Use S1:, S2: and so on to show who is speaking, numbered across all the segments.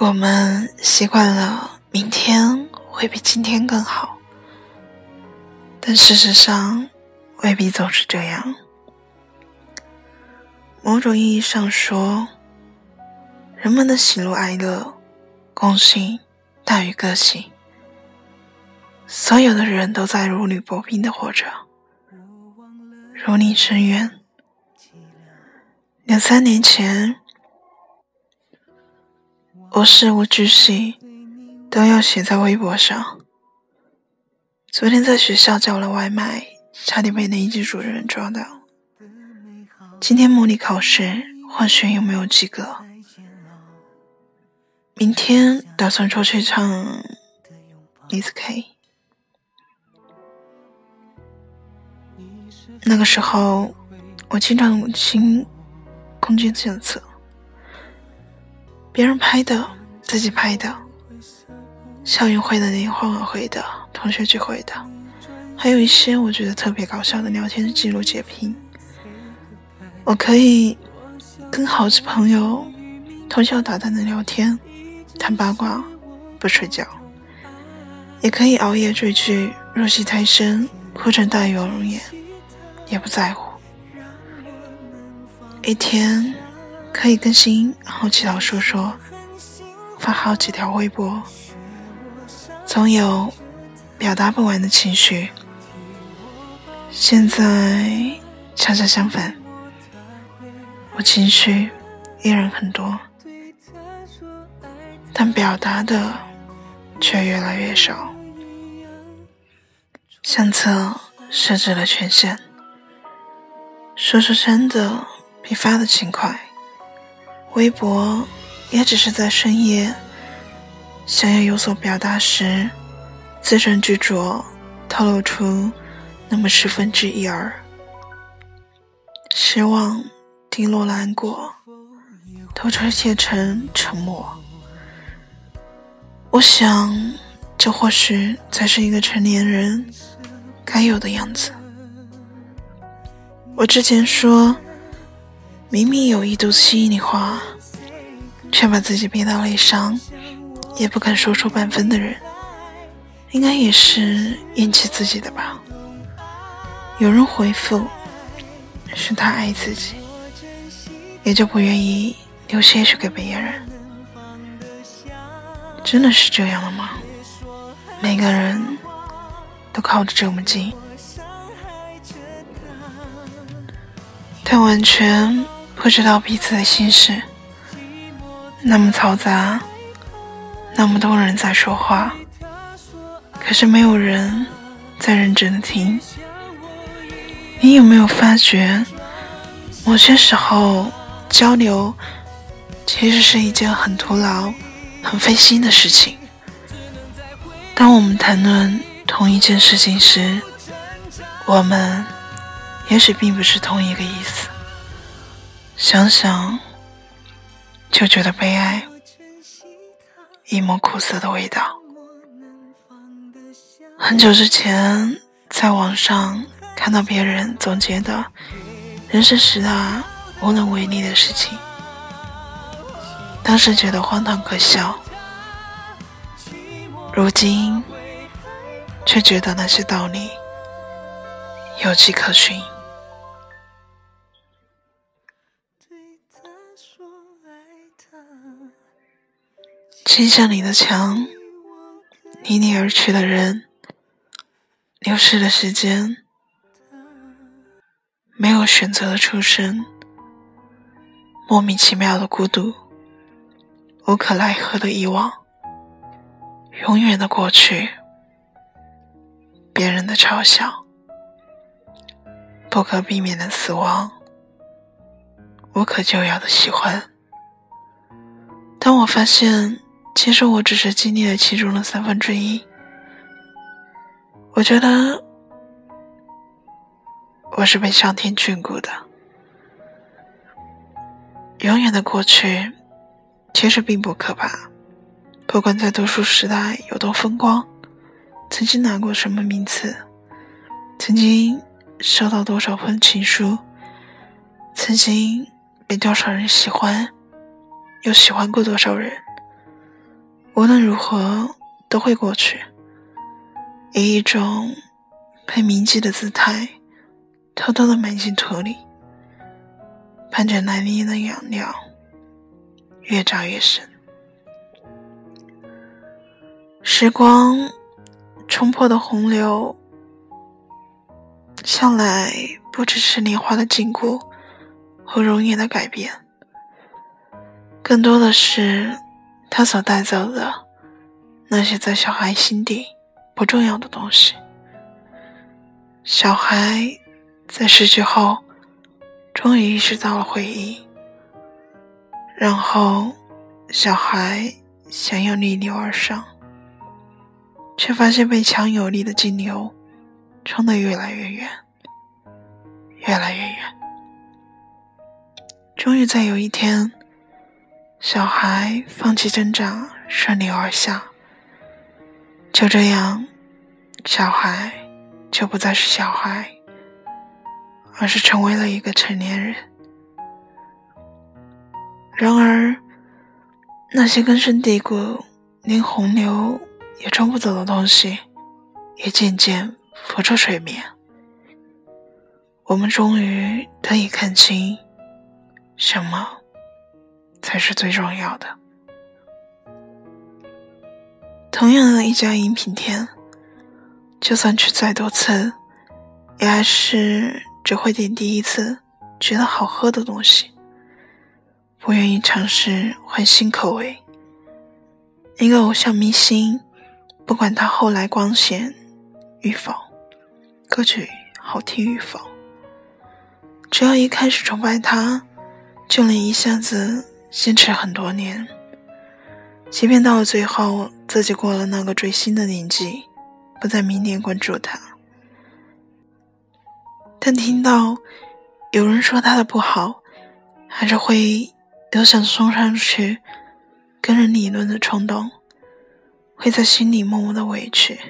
S1: 我们习惯了明天会比今天更好，但事实上未必总是这样。某种意义上说，人们的喜怒哀乐、共性大于个性。所有的人都在如履薄冰的活着，如临深渊。两三年前。我事无巨细都要写在微博上。昨天在学校叫了外卖，差点被年级主任抓到。今天模拟考试，化学有没有及格？明天打算出去唱 Miss K。那个时候，我经常清空间检测。别人拍的，自己拍的，校运会的联欢晚会的，同学聚会的，还有一些我觉得特别搞笑的聊天记录截屏。我可以跟好几朋友通宵达旦的聊天，谈八卦，不睡觉；也可以熬夜追剧，入戏太深，哭成大有容颜，也不在乎。一天。可以更新好几条说说，发好几条微博，总有表达不完的情绪。现在恰恰相反，我情绪依然很多，但表达的却越来越少。相册设置了权限，说说真的比发的勤快。微博也只是在深夜想要有所表达时，字斟句酌，透露出那么十分之一二。失望滴落难过，都拆卸成沉默。我想，这或许才是一个成年人该有的样子。我之前说。明明有一肚子心里话，却把自己憋到内伤，也不肯说出半分的人，应该也是厌弃自己的吧？有人回复，是他爱自己，也就不愿意留些许给别人。真的是这样了吗？每个人都靠得这么近，但完全。不知道彼此的心事，那么嘈杂，那么多人在说话，可是没有人在认真听。你有没有发觉，某些时候交流其实是一件很徒劳、很费心的事情？当我们谈论同一件事情时，我们也许并不是同一个意思。想想就觉得悲哀，一抹苦涩的味道。很久之前在网上看到别人总结的人生十大无能为力的事情，当时觉得荒唐可笑，如今却觉得那些道理有迹可循。心向里的墙，离你而去的人，流逝的时间，没有选择的出生，莫名其妙的孤独，无可奈何的遗忘，永远的过去，别人的嘲笑，不可避免的死亡，无可救药的喜欢。当我发现。其实我只是经历了其中的三分之一。我觉得我是被上天眷顾的。永远的过去其实并不可怕，不管在读书时代有多风光，曾经拿过什么名次，曾经收到多少封情书，曾经被多少人喜欢，又喜欢过多少人。无论如何都会过去，以一种被铭记的姿态，偷偷的埋进土里，盼着那里的养料越长越深。时光冲破的洪流，向来不只是年华的禁锢和容颜的改变，更多的是他所带走的那些在小孩心底不重要的东西。小孩在失去后，终于意识到了回忆，然后小孩想要逆流而上。却发现被强有力的激流冲得越来越远，越来越远。终于在有一天，小孩放弃挣扎，顺流而下。就这样，小孩就不再是小孩，而是成为了一个成年人。然而，那些根深蒂固、连洪流。也冲不走的东西，也渐渐浮出水面。我们终于得以看清，什么才是最重要的。同样的一家饮品店，就算去再多次，也还是只会点第一次觉得好喝的东西，不愿意尝试换新口味。一个偶像明星。不管他后来光鲜与否，歌曲好听与否，只要一开始崇拜他，就能一下子坚持很多年。即便到了最后，自己过了那个追星的年纪，不再迷恋关注他，但听到有人说他的不好，还是会有想冲上去跟人理论的冲动。会在心里默默的委屈，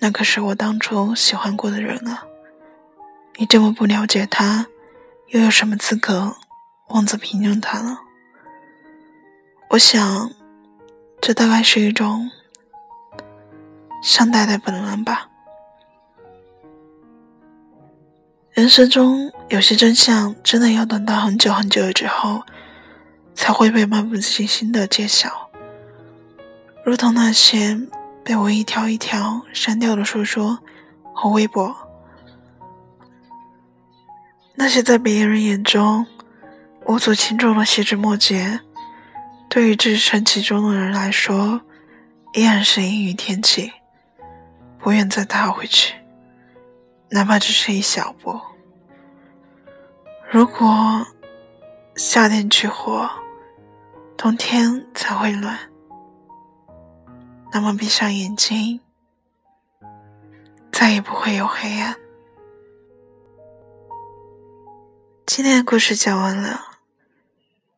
S1: 那可是我当初喜欢过的人啊！你这么不了解他，又有什么资格妄自评论他呢？我想，这大概是一种上代的本能吧。人生中有些真相，真的要等到很久很久之后，才会被漫不经心的揭晓。如同那些被我一条一条删掉的说说和微博，那些在别人眼中无足轻重的细枝末节，对于置身其中的人来说，依然是阴雨天气，不愿再踏回去，哪怕只是一小步。如果夏天去火，冬天才会暖。那么，闭上眼睛，再也不会有黑暗。今天的故事讲完了，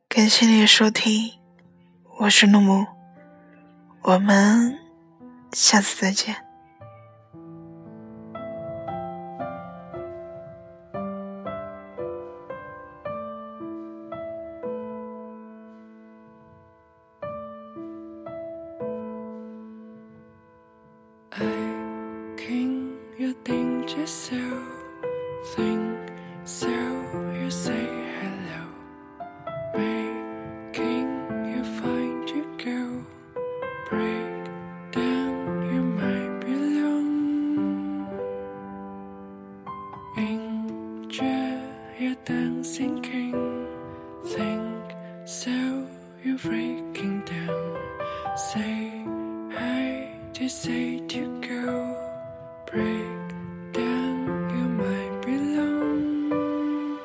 S1: 感谢你的收听，我是怒木，我们下次再见。
S2: Say hey to say to go. Break down you might belong.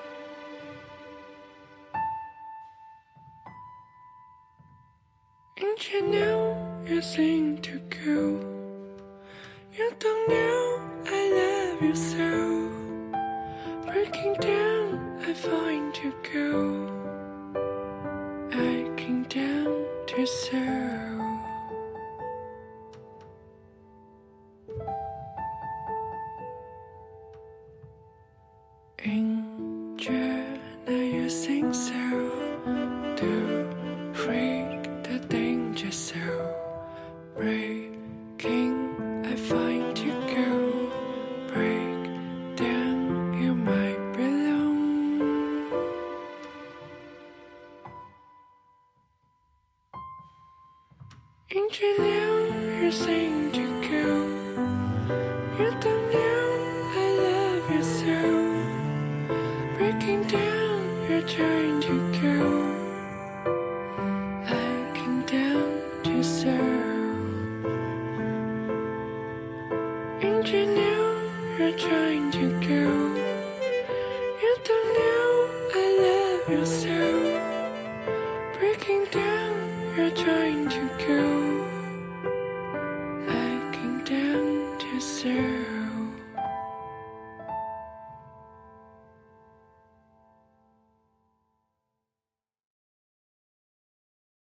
S2: And you know you seem to go. You don't know I love you so. Breaking down I find you go ring.